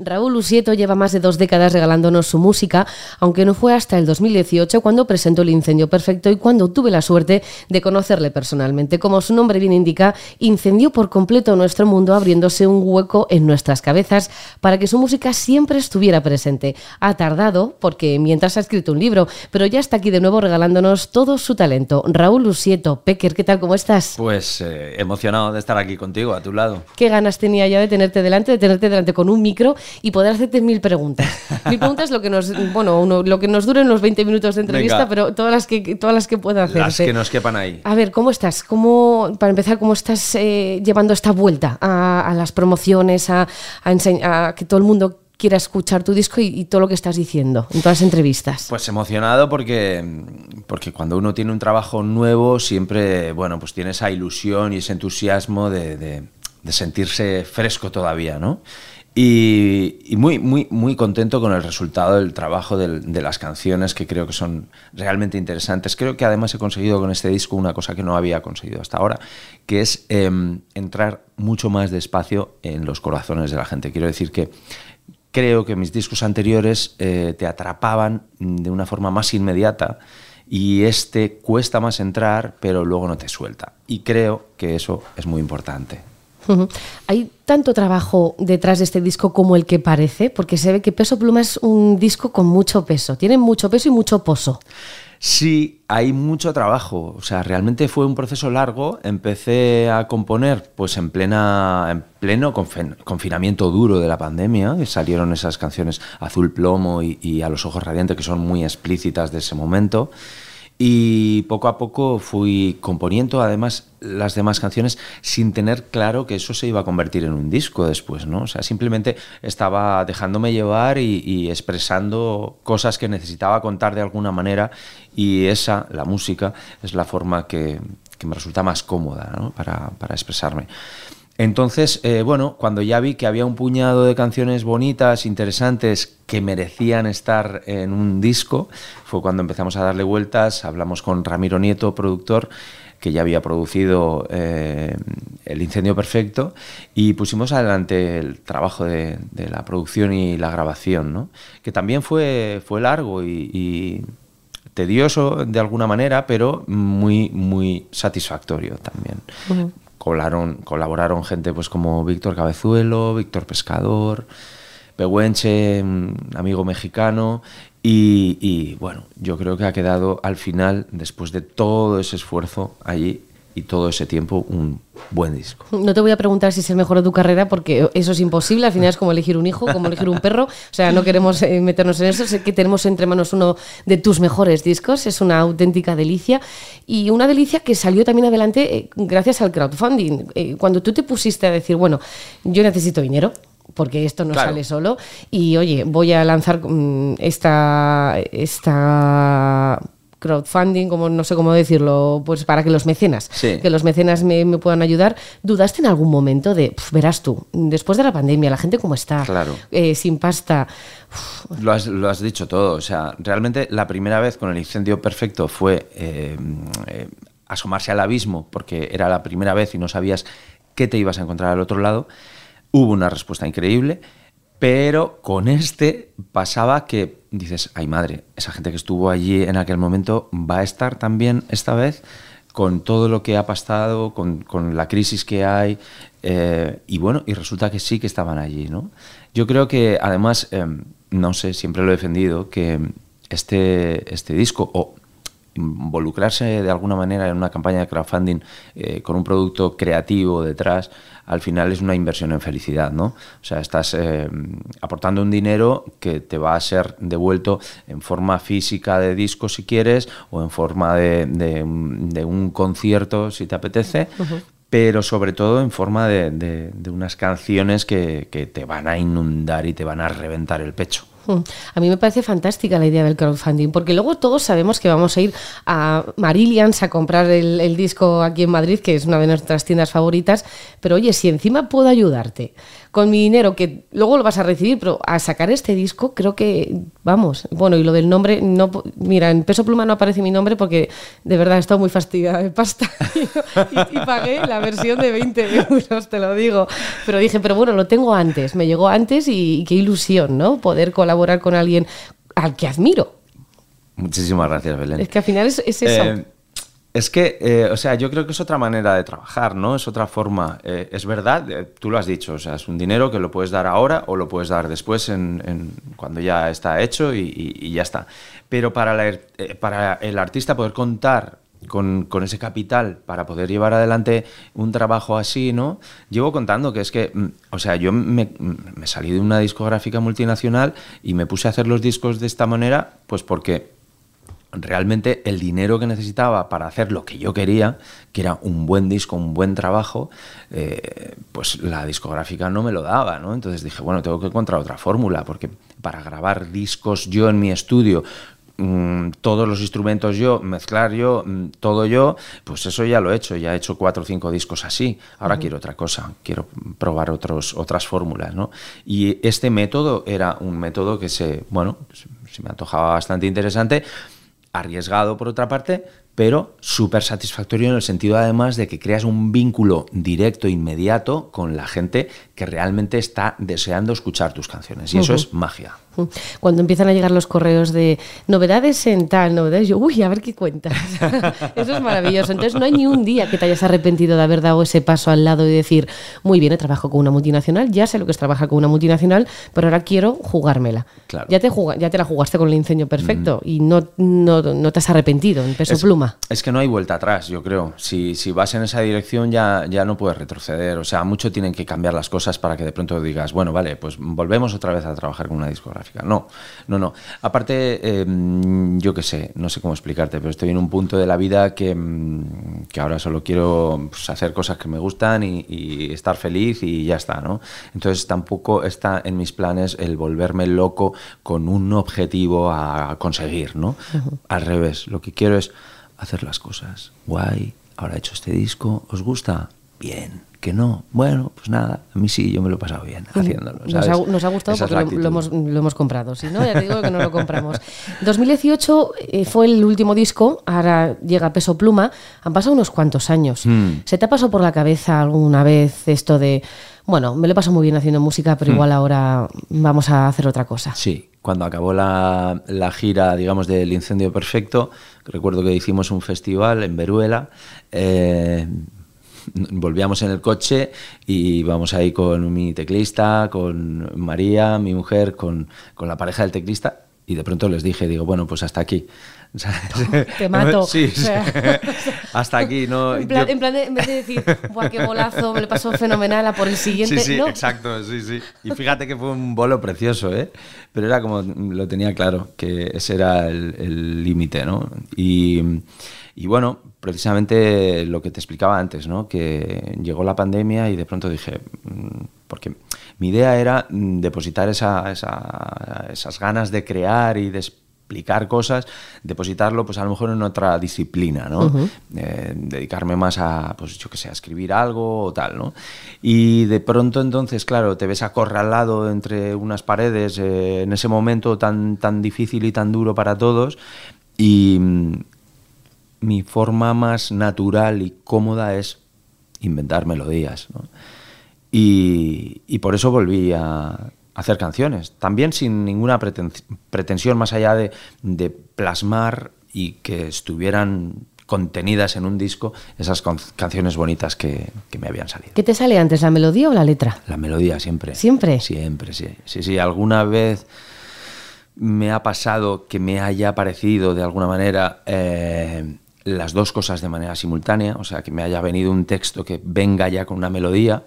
Raúl Usieto lleva más de dos décadas regalándonos su música, aunque no fue hasta el 2018 cuando presentó El Incendio Perfecto y cuando tuve la suerte de conocerle personalmente. Como su nombre bien indica, incendió por completo nuestro mundo abriéndose un hueco en nuestras cabezas para que su música siempre estuviera presente. Ha tardado porque mientras ha escrito un libro, pero ya está aquí de nuevo regalándonos todo su talento. Raúl Usieto, Pecker, ¿qué tal? ¿Cómo estás? Pues eh, emocionado de estar aquí contigo, a tu lado. ¿Qué ganas tenía ya de tenerte delante, de tenerte delante con un micro? Y poder hacerte mil preguntas. Mil preguntas lo que nos, bueno, lo que nos duren los 20 minutos de entrevista, pero todas las que todas las que pueda hacer. Las que nos quepan ahí. A ver, ¿cómo estás? ¿Cómo, para empezar, cómo estás eh, llevando esta vuelta a, las promociones, a, a, que todo el mundo quiera escuchar tu disco y, todo lo que estás diciendo en todas las entrevistas? Pues emocionado porque, porque cuando uno tiene un trabajo nuevo siempre, bueno, pues tiene esa ilusión y ese entusiasmo de, de sentirse fresco todavía, ¿no? Y, muy, muy, muy contento con el resultado del trabajo de las canciones, que creo que son realmente interesantes. Creo que además he conseguido con este disco una cosa que no había conseguido hasta ahora, que es em, entrar mucho más despacio en los corazones de la gente. Quiero decir que creo que mis discos anteriores eh, te atrapaban de una forma más inmediata y este cuesta más entrar, pero luego no te suelta. Y creo que eso es muy importante. ¿Hay tanto trabajo detrás de este disco como el que parece? Porque se ve que Peso Pluma es un disco con mucho peso, tiene mucho peso y mucho pozo. Sí, hay mucho trabajo. O sea, realmente fue un proceso largo. Empecé a componer pues en plena en pleno confinamiento duro de la pandemia. Y salieron esas canciones Azul Plomo y, y A los ojos radiantes que son muy explícitas de ese momento. Y poco a poco fui componiendo además las demás canciones sin tener claro que eso se iba a convertir en un disco después, ¿no? O sea, simplemente estaba dejándome llevar y, expresando cosas que necesitaba contar de alguna manera y esa, la música, es la forma que, me resulta más cómoda para, expresarme. Entonces, eh, bueno, cuando ya vi que había un puñado de canciones bonitas, interesantes, que merecían estar en un disco, fue cuando empezamos a darle vueltas, hablamos con Ramiro Nieto, productor, que ya había producido eh, El Incendio Perfecto, y pusimos adelante el trabajo de, la producción y la grabación, ¿no? que también fue, fue largo y, tedioso de alguna manera, pero muy, muy satisfactorio también colaboraron, colaboraron gente pues como Víctor Cabezuelo, Víctor Pescador, Pehuenche, amigo mexicano, y, bueno, yo creo que ha quedado al final, después de todo ese esfuerzo allí, y todo ese tiempo un buen disco. No te voy a preguntar si es el mejor de tu carrera porque eso es imposible, al final es como elegir un hijo, como elegir un perro, o sea, no queremos eh, meternos en eso, sé que tenemos entre manos uno de tus mejores discos, es una auténtica delicia. Y una delicia que salió también adelante eh, gracias al crowdfunding. Eh, cuando tú te pusiste a decir, bueno, yo necesito dinero, porque esto no sale solo. Y oye, voy a lanzar mm, esta, esta crowdfunding, como no sé cómo decirlo, pues para que los mecenas, que los mecenas me, puedan ayudar. ¿Dudaste en algún momento de, verás tú, después de la pandemia, la gente cómo está, claro. Eh, sin pasta? Lo has, dicho todo, o sea, realmente la primera vez con el incendio perfecto fue eh, eh, asomarse al abismo, porque era la primera vez y no sabías qué te ibas a encontrar al otro lado. Hubo una respuesta increíble. Pero con este pasaba que dices, ay madre, esa gente que estuvo allí en aquel momento va a estar también esta vez con todo lo que ha pasado, con, la crisis que hay, eh, y bueno, y resulta que sí que estaban allí, ¿no? Yo creo que además, em, no sé, siempre lo he defendido, que este, este disco, o involucrarse de alguna manera en una campaña de crowdfunding eh, con un producto creativo detrás, al final es una inversión en felicidad, ¿no? O sea, estás eh, aportando un dinero que te va a ser devuelto en forma física de disco si quieres o en forma de, un concierto si te apetece. pero sobre todo en forma de, unas canciones que, que, te van a inundar y te van a reventar el pecho. Hmm. A mí me parece fantástica la idea del crowdfunding, porque luego todos sabemos que vamos a ir a Marillions a comprar el, disco aquí en Madrid, que es una de nuestras tiendas favoritas, pero oye, si encima puedo ayudarte con mi dinero, que luego lo vas a recibir, pero a sacar este disco creo que, vamos, bueno, y lo del nombre, no mira, en peso pluma no aparece mi nombre porque de verdad he estado muy fastidiada de pasta y, y, pagué la versión de 20 euros, te lo digo. Pero dije, pero bueno, lo tengo antes, me llegó antes y, y qué ilusión, ¿no? Poder colaborar con alguien al que admiro. Muchísimas gracias, Belén. Es que al final es, es eso. Eh, es que, eh, o sea, yo creo que es otra manera de trabajar, ¿no? Es otra forma. Eh, es verdad, tú lo has dicho, o sea, es un dinero que lo puedes dar ahora o lo puedes dar después en, en cuando ya está hecho y, y, y ya está. Pero para, la, para, el artista poder contar con, con, ese capital para poder llevar adelante un trabajo así, ¿no? Llevo contando que es que, mm, o sea, yo me, me salí de una discográfica multinacional y me puse a hacer los discos de esta manera, pues porque realmente el dinero que necesitaba para hacer lo que yo quería, que era un buen disco, un buen trabajo, eh, pues la discográfica no me lo daba, ¿no? Entonces dije, bueno, tengo que encontrar otra fórmula, porque para grabar discos yo en mi estudio, mmm, todos los instrumentos yo, mezclar yo, mmm, todo yo, pues eso ya lo he hecho, ya he hecho cuatro o cinco discos así, ahora uh -huh. quiero otra cosa, quiero probar otros, otras fórmulas, ¿no? Y este método era un método que se, bueno, se me antojaba bastante interesante, arriesgado por otra parte, pero súper satisfactorio en el sentido además de que creas un vínculo directo, inmediato con la gente que realmente está deseando escuchar tus canciones. Y uh -huh. eso es magia. Cuando empiezan a llegar los correos de novedades en tal, novedades, yo, uy, a ver qué cuentas. eso es maravilloso. Entonces no hay ni un día que te hayas arrepentido de haber dado ese paso al lado y decir, muy bien, he trabajado con una multinacional, ya sé lo que es trabajar con una multinacional, pero ahora quiero jugármela. Claro. Ya, te ya te la jugaste con el incendio perfecto uh -huh. y no, no, no, te has arrepentido en peso es, pluma. Es que no hay vuelta atrás, yo creo. Si, si vas en esa dirección ya, ya no puedes retroceder. O sea, mucho tienen que cambiar las cosas para que de pronto digas, bueno, vale, pues volvemos otra vez a trabajar con una discográfica. No, no, no. Aparte, eh, yo qué sé, no sé cómo explicarte, pero estoy en un punto de la vida que, mm, que ahora solo quiero pues, hacer cosas que me gustan y, y, estar feliz y ya está, ¿no? Entonces tampoco está en mis planes el volverme loco con un objetivo a conseguir, ¿no? Uh -huh. Al revés, lo que quiero es hacer las cosas. Guay, ahora he hecho este disco, ¿os gusta? Bien que no, bueno, pues nada, a mí sí, yo me lo he pasado bien haciéndolo. ¿sabes? Nos, ha, nos, ha, gustado Esa porque lo, lo, hemos, lo, hemos, comprado, si no, ya te digo que no lo compramos. 2018 eh, fue el último disco, ahora llega Peso Pluma, han pasado unos cuantos años. Mm. ¿Se te ha pasado por la cabeza alguna vez esto de, bueno, me lo he pasado muy bien haciendo música, pero mm. igual ahora vamos a hacer otra cosa? Sí, cuando acabó la, la, gira, digamos, del Incendio Perfecto, recuerdo que hicimos un festival en Veruela. Eh, volvíamos en el coche y vamos ahí con mi teclista, con María, mi mujer, con, con la pareja del teclista y de pronto les dije, digo, bueno, pues hasta aquí. Te mato. Sí, sí. hasta aquí, ¿no? En plan, Yo... en, plan de, en, vez de decir, Buah, qué bolazo, me lo pasó fenomenal, a por el siguiente. Sí, sí, no. exacto, sí, sí. Y fíjate que fue un bolo precioso, ¿eh? Pero era como, lo tenía claro, que ese era el límite, ¿no? Y, y bueno, precisamente lo que te explicaba antes, ¿no? Que llegó la pandemia y de pronto dije, mm, porque mi idea era mm, depositar esa, esa, esas ganas de crear y de explicar cosas, depositarlo pues a lo mejor en otra disciplina, ¿no? Uh -huh. eh, dedicarme más a, pues yo que sé, a escribir algo o tal, ¿no? Y de pronto entonces, claro, te ves acorralado entre unas paredes eh, en ese momento tan, tan difícil y tan duro para todos y mm, mi forma más natural y cómoda es inventar melodías, ¿no? Y, y por eso volví a hacer canciones, también sin ninguna pretensión más allá de, de, plasmar y que estuvieran contenidas en un disco esas canciones bonitas que, que, me habían salido. ¿Qué te sale antes, la melodía o la letra? La melodía siempre. ¿Siempre? Siempre, sí. Sí, sí, alguna vez me ha pasado que me haya parecido de alguna manera eh, las dos cosas de manera simultánea, o sea, que me haya venido un texto que venga ya con una melodía,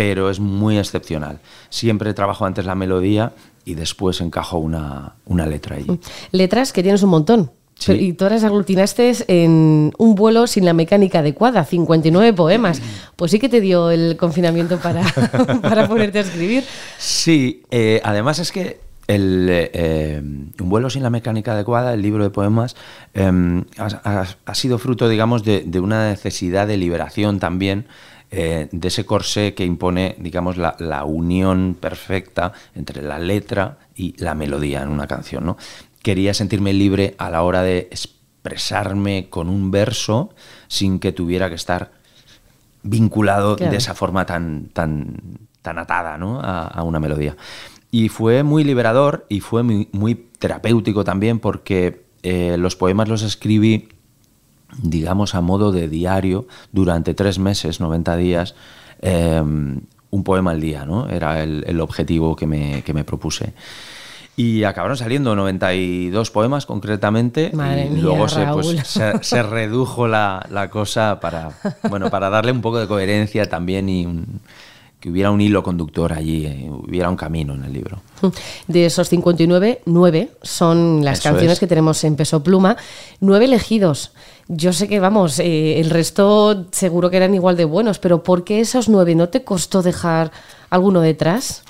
pero es muy excepcional. Siempre trabajo antes la melodía y después encajo una, una letra allí. Letras que tienes un montón. Sí. Y todas las aglutinaste en un vuelo sin la mecánica adecuada, 59 poemas. Pues sí que te dio el confinamiento para, para ponerte a escribir. Sí, eh, además es que el, eh, Un vuelo sin la mecánica adecuada, el libro de poemas, em, ha, sido fruto, digamos, de, una necesidad de liberación también eh, de ese corsé que impone, digamos, la, la, unión perfecta entre la letra y la melodía en una canción. ¿no? Quería sentirme libre a la hora de expresarme con un verso sin que tuviera que estar vinculado de esa forma tan, tan, tan atada ¿no? a, una melodía. Y fue muy liberador y fue muy, terapéutico también porque eh, los poemas los escribí, digamos, a modo de diario durante tres meses, 90 días, eh, un poema al día, ¿no? Era el, objetivo que me, que me propuse. Y acabaron saliendo 92 poemas concretamente. y luego pues, se, se, redujo la, la, cosa para, bueno, para darle un poco de coherencia también y que hubiera un hilo conductor allí, eh, hubiera un camino en el libro. De esos 59, nueve son las canciones que tenemos en Peso Pluma, nueve elegidos. Yo sé que, vamos, eh, el resto seguro que eran igual de buenos, pero ¿por qué esos nueve? ¿No te costó dejar alguno detrás?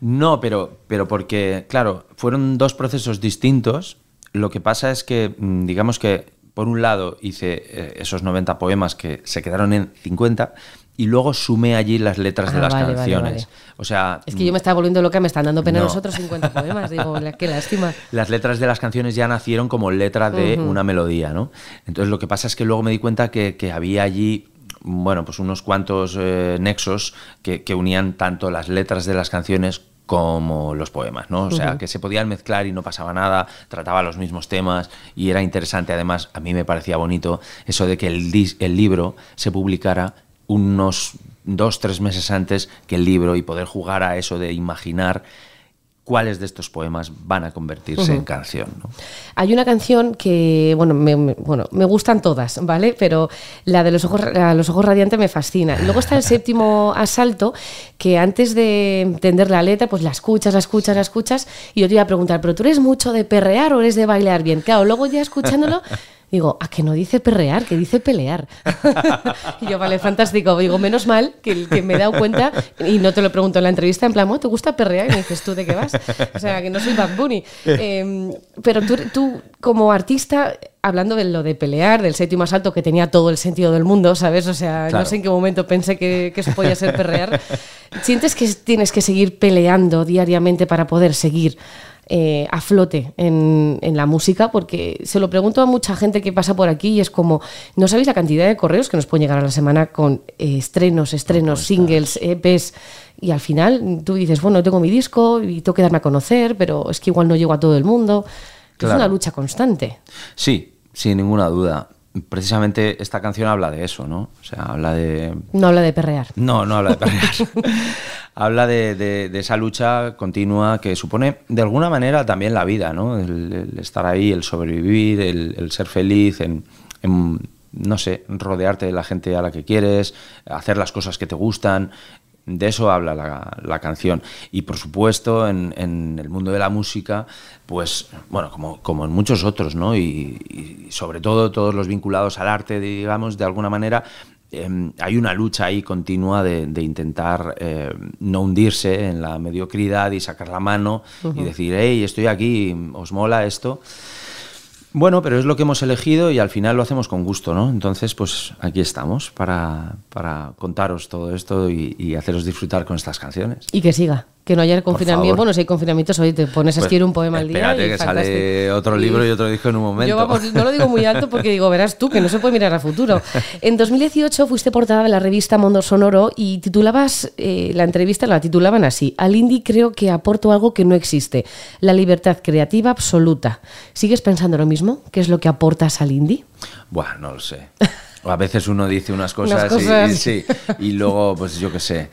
No, pero, pero porque, claro, fueron dos procesos distintos. Lo que pasa es que, mm, digamos que, por un lado, hice eh, esos 90 poemas que se quedaron en 50 y luego sumé allí las letras de ah, las canciones. O sea, es que yo me estaba volviendo loca, me están dando pena los otros 50 poemas, digo, qué lástima. Las letras de las canciones ya nacieron como letra de una melodía, ¿no? Entonces lo que pasa es que luego me di cuenta que, que había allí bueno, pues unos cuantos eh, nexos que, que, unían tanto las letras de las canciones como los poemas, ¿no? O sea, que se podían mezclar y no pasaba nada, trataba los mismos temas y era interesante, además, a mí me parecía bonito eso de que el, el libro se publicara unos dos, tres meses antes que el libro y poder jugar a eso de imaginar cuáles de estos poemas van a convertirse en canción. Hay una canción que, bueno me, bueno, me gustan todas, ¿vale? Pero la de los ojos, los ojos radiantes me fascina. luego está el séptimo asalto, que antes de entender la letra, pues la escuchas, la escuchas, la escuchas, y yo te iba a preguntar, ¿pero tú eres mucho de perrear o eres de bailar bien? Claro, luego ya escuchándolo... Digo, ¿a que no dice perrear, que dice pelear? y yo, vale, fantástico. Digo, menos mal que, que, me he dado cuenta, y no te lo pregunto en la entrevista, en plan, ¿te gusta perrear? Y me dices, ¿tú de qué vas? O sea, que no soy Bad Bunny. Em, pero tú, tú, como artista, hablando de lo de pelear, del séptimo asalto, que tenía todo el sentido del mundo, ¿sabes? O sea, no sé en qué momento pensé que, que eso podía ser perrear. ¿Sientes que tienes que seguir peleando diariamente para poder seguir eh, a flote en, la música, porque se lo pregunto a mucha gente que pasa por aquí y es como, no sabéis la cantidad de correos que nos pueden llegar a la semana con eh, estrenos, estrenos, singles, EPs, y al final tú dices, bueno, tengo mi disco y tengo que darme a conocer, pero es que igual no llego a todo el mundo. Es una lucha constante. Sí, sin ninguna duda precisamente esta canción habla de eso, ¿no? O sea, habla de... No habla de perrear. No, no habla de perrear. habla de, esa lucha continua que supone, de alguna manera, también la vida, ¿no? El, estar ahí, el sobrevivir, el, ser feliz, en, no sé, rodearte de la gente a la que quieres, hacer las cosas que te gustan, de eso habla la, canción. Y por supuesto, en, el mundo de la música, pues, bueno, como, como en muchos otros, ¿no? Y, sobre todo todos los vinculados al arte, digamos, de alguna manera, em, hay una lucha ahí continua de, intentar eh, no hundirse en la mediocridad y sacar la mano y decir, hey, estoy aquí, ¿os mola esto? Bueno, pero es lo que hemos elegido y al final lo hacemos con gusto, ¿no? Entonces, pues aquí estamos para, para contaros todo esto y, y haceros disfrutar con estas canciones. Y que siga que no haya confinamiento. Bueno, si hay confinamientos, hoy te pones a pues escribir un poema al día. Espérate, que sale otro libro y otro disco en un momento. Yo vamos, no lo digo muy alto porque digo, verás tú, que no se puede mirar a futuro. En 2018 fuiste portada de la revista Mundo Sonoro y titulabas, eh, la entrevista la titulaban así, al indie creo que aporto algo que no existe, la libertad creativa absoluta. ¿Sigues pensando lo mismo? ¿Qué es lo que aportas al indie? Buah, no lo sé. A veces uno dice unas cosas, Y, sí, y luego, pues yo qué sé.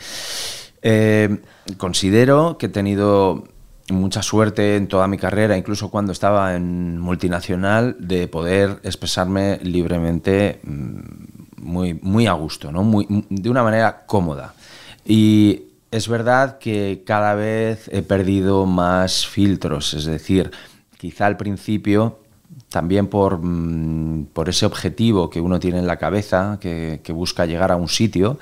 Eh, considero que he tenido mucha suerte en toda mi carrera, incluso cuando estaba en multinacional, de poder expresarme libremente mm, muy, muy a gusto, ¿no? muy, de una manera cómoda. Y es verdad que cada vez he perdido más filtros, es decir, quizá al principio, también por, mm, por ese objetivo que uno tiene en la cabeza, que, que busca llegar a un sitio,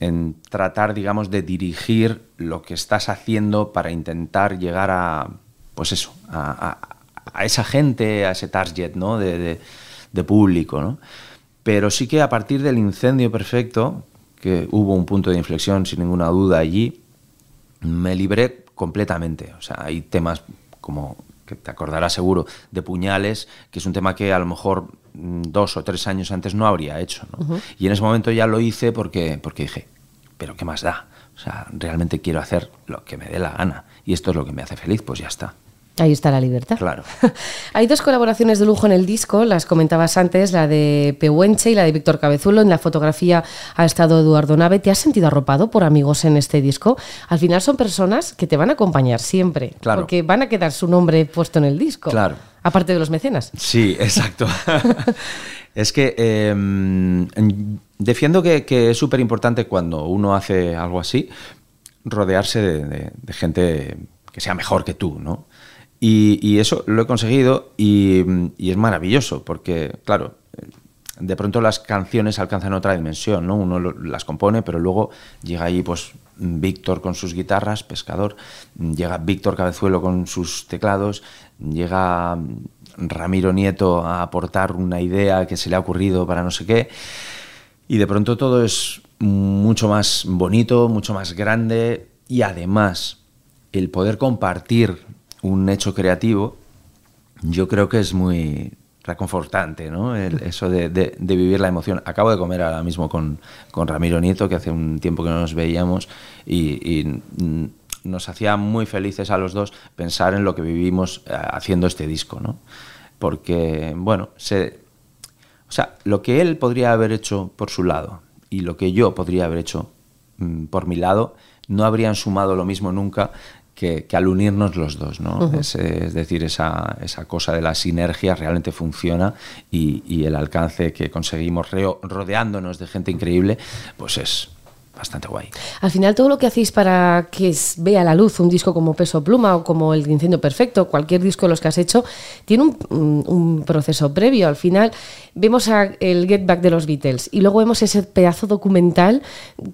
en tratar, digamos, de dirigir lo que estás haciendo para intentar llegar a, pues eso, a, esa gente, a ese target ¿no? de, de, público. ¿no? Pero sí que a partir del incendio perfecto, que hubo un punto de inflexión sin ninguna duda allí, me libré completamente. O sea, hay temas como que te acordarás seguro, de puñales, que es un tema que a lo mejor mm, dos o tres años antes no habría hecho. Y en ese momento ya lo hice porque, porque dije, pero ¿qué más da? O sea, realmente quiero hacer lo que me dé la gana. Y esto es lo que me hace feliz, pues ya está. Ahí está la libertad. Claro. Hay dos colaboraciones de lujo en el disco, las comentabas antes, la de Pehuenche y la de Víctor Cabezulo. En la fotografía ha estado Eduardo Nave. ¿Te has sentido arropado por amigos en este disco? Al final son personas que te van a acompañar siempre, claro. porque van a quedar su nombre puesto en el disco. Claro. Aparte de los mecenas. Sí, exacto. es que em, defiendo que, es súper importante cuando uno hace algo así, rodearse de, de gente que sea mejor que tú, ¿no? Y, eso lo he conseguido y, es maravilloso, porque, claro, de pronto las canciones alcanzan otra dimensión, ¿no? Uno las compone, pero luego llega ahí, pues, Víctor con sus guitarras, pescador, llega Víctor Cabezuelo con sus teclados, llega Ramiro Nieto a aportar una idea que se le ha ocurrido para no sé qué, y de pronto todo es mucho más bonito, mucho más grande, y además el poder compartir un hecho creativo, yo creo que es muy reconfortante, ¿no? eso de, vivir la emoción. Acabo de comer ahora mismo con, Ramiro Nieto, que hace un tiempo que no nos veíamos, y, nos hacía muy felices a los dos pensar en lo que vivimos eh, haciendo este disco, ¿no? Porque, bueno, se, o sea, lo que él podría haber hecho por su lado y lo que yo podría haber hecho mm, por mi lado no habrían sumado lo mismo nunca que, al unirnos los dos, ¿no? es, decir, esa, esa, cosa de la sinergia realmente funciona y, y el alcance que conseguimos rodeándonos de gente increíble, pues es, bastante guay. Al final, todo lo que hacéis para que vea la luz un disco como Peso Pluma o como El Incendio Perfecto, cualquier disco de los que has hecho, tiene un, proceso previo. Al final, vemos el Get Back de los Beatles y luego vemos ese pedazo documental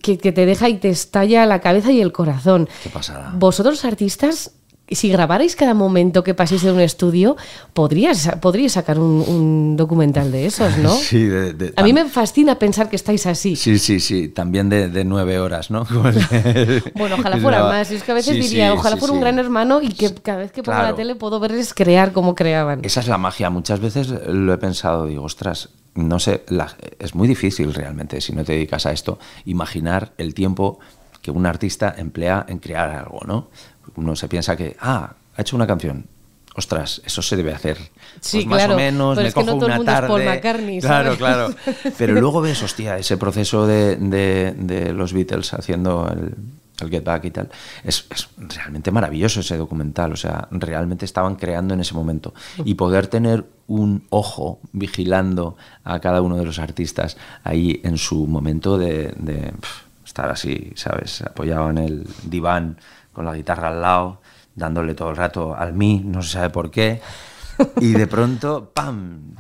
que, que te deja y te estalla la cabeza y el corazón. Qué pasada. Vosotros, artistas, si grabarais cada momento que paséis en un estudio, podrías, podríais sacar un, documental de esos, ¿no? Sí, a mí me fascina pensar que estáis así. Sí, sí, sí, también de, nueve horas, ¿no? bueno, ojalá fuera más. Es que a veces diría, ojalá fuera un gran hermano y que cada vez que pongo la tele puedo verles crear como creaban. Esa es la magia. Muchas veces lo he pensado, digo, ostras, no sé, es muy difícil realmente, si no te dedicas a esto, imaginar el tiempo que un artista emplea en crear algo, ¿no? Uno se piensa que, ah, ha hecho una canción. Ostras, eso se debe hacer. Sí, pues más o menos, me cojo una tarde. claro, claro. Pero luego ves, hostia, ese proceso de, de, los Beatles haciendo el, el, Get Back y tal. Es, es, realmente maravilloso ese documental. O sea, realmente estaban creando en ese momento. Y poder tener un ojo vigilando a cada uno de los artistas ahí en su momento de, de estar así, ¿sabes? Apoyado en el diván con la guitarra al lado, dándole todo el rato al mí, no se sabe por qué. Y de pronto, ¡pam!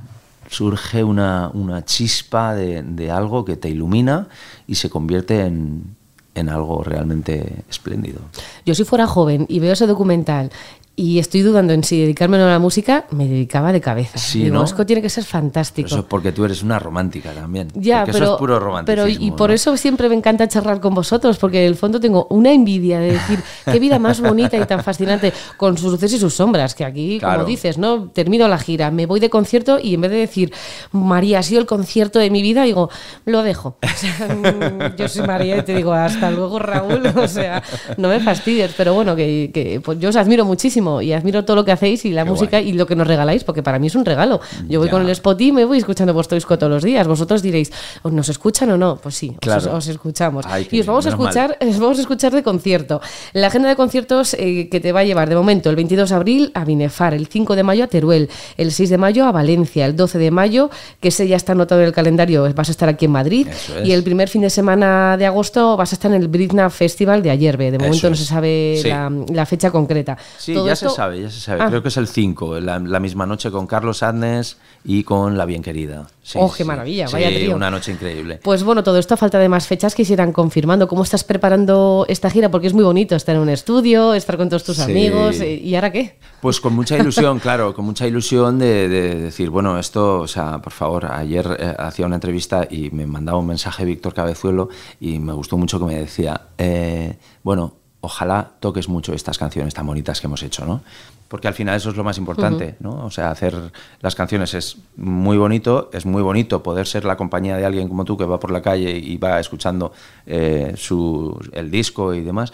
surge una, una chispa de, de, algo que te ilumina y se convierte en, en algo realmente espléndido. Yo si fuera joven y veo ese documental y estoy dudando en si dedicarme a la música, me dedicaba de cabeza. Sí, ¿no? tiene que ser fantástico. eso es porque tú eres una romántica también. Ya, pero, eso es puro romanticismo. Pero y por eso siempre me encanta charlar con vosotros, porque en el fondo tengo una envidia de decir qué vida más bonita y tan fascinante, con sus luces y sus sombras, que aquí, como dices, ¿no? Termino la gira, me voy de concierto y en vez de decir, María, ha sido el concierto de mi vida, digo, lo dejo. Mm, yo soy María y te digo, hasta luego, Raúl. O sea, no me fastidies, pero bueno, que, que pues yo os admiro muchísimo y admiro todo lo que hacéis y la música y lo que nos regaláis, porque para mí es un regalo. Yo voy con el spot y me voy escuchando vuestro disco todos los días. Vosotros diréis, ¿nos escuchan o no? Pues sí, os, escuchamos. y os vamos, a escuchar, os vamos a escuchar de concierto. La agenda de conciertos eh, que te va a llevar de momento el 22 de abril a Binefar, el 5 de mayo a Teruel, el 6 de mayo a Valencia, el 12 de mayo, que ese ya está anotado en el calendario, vas a estar aquí en Madrid, y el primer fin de semana de agosto vas a estar en el Britna Festival de Ayerbe. De momento no se sabe la, fecha concreta. Todo ya se sabe, ya se sabe. Ah. Creo que es el 5, la, la misma noche con Carlos Adnes y con La Bien Querida. Sí, Oh, qué sí. maravilla, Sí, vaya trío. una noche increíble. Pues bueno, todo esto a falta de más fechas que se irán confirmando. ¿Cómo estás preparando esta gira? Porque es muy bonito estar en un estudio, estar con todos tus amigos. eh, ¿Y ahora qué? Pues con mucha ilusión, claro, con mucha ilusión de, de decir, bueno, esto, o sea, por favor, ayer eh, hacía una entrevista y me mandaba un mensaje Víctor Cabezuelo y me gustó mucho que me decía, eh, bueno, ojalá toques mucho estas canciones tan bonitas que hemos hecho, ¿no? Porque al final eso es lo más importante, ¿no? O sea, hacer las canciones es muy bonito, es muy bonito poder ser la compañía de alguien como tú que va por la calle y va escuchando eh, su, el disco y demás,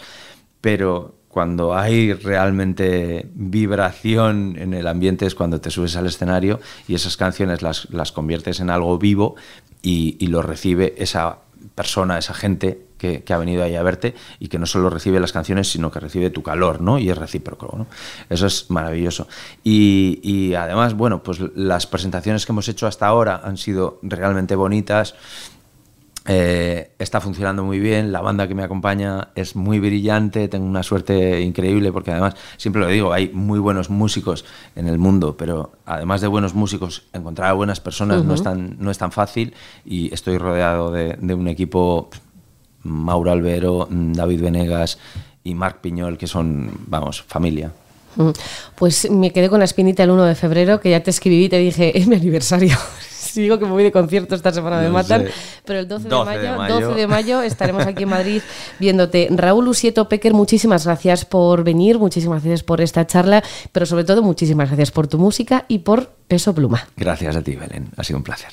pero cuando hay realmente vibración en el ambiente es cuando te subes al escenario y esas canciones las, las conviertes en algo vivo y, y lo recibe esa persona, esa gente que, que ha venido ahí a verte y que no solo recibe las canciones, sino que recibe tu calor, ¿no? Y es recíproco, ¿no? Eso es maravilloso. Y, y además, bueno, pues las presentaciones que hemos hecho hasta ahora han sido realmente bonitas. Eh, está funcionando muy bien, la banda que me acompaña es muy brillante, tengo una suerte increíble porque además, siempre lo digo, hay muy buenos músicos en el mundo, pero además de buenos músicos, encontrar a buenas personas no, es tan, no es tan fácil y estoy rodeado de, de un equipo, Mauro Albero, David Venegas y Marc Piñol, que son, vamos, familia. Mm, Pues me quedé con la espinita el 1 de febrero, que ya te escribí y te dije, es mi aniversario. Si digo que me voy de concierto esta semana me No matan, sé. pero el 12, 12 de, de mayo, mayo. 12 de mayo estaremos aquí en Madrid viéndote. Raúl Usieto Pecker, muchísimas gracias por venir, muchísimas gracias por esta charla, pero sobre todo muchísimas gracias por tu música y por Peso Pluma. Gracias a ti, Belén, ha sido un placer.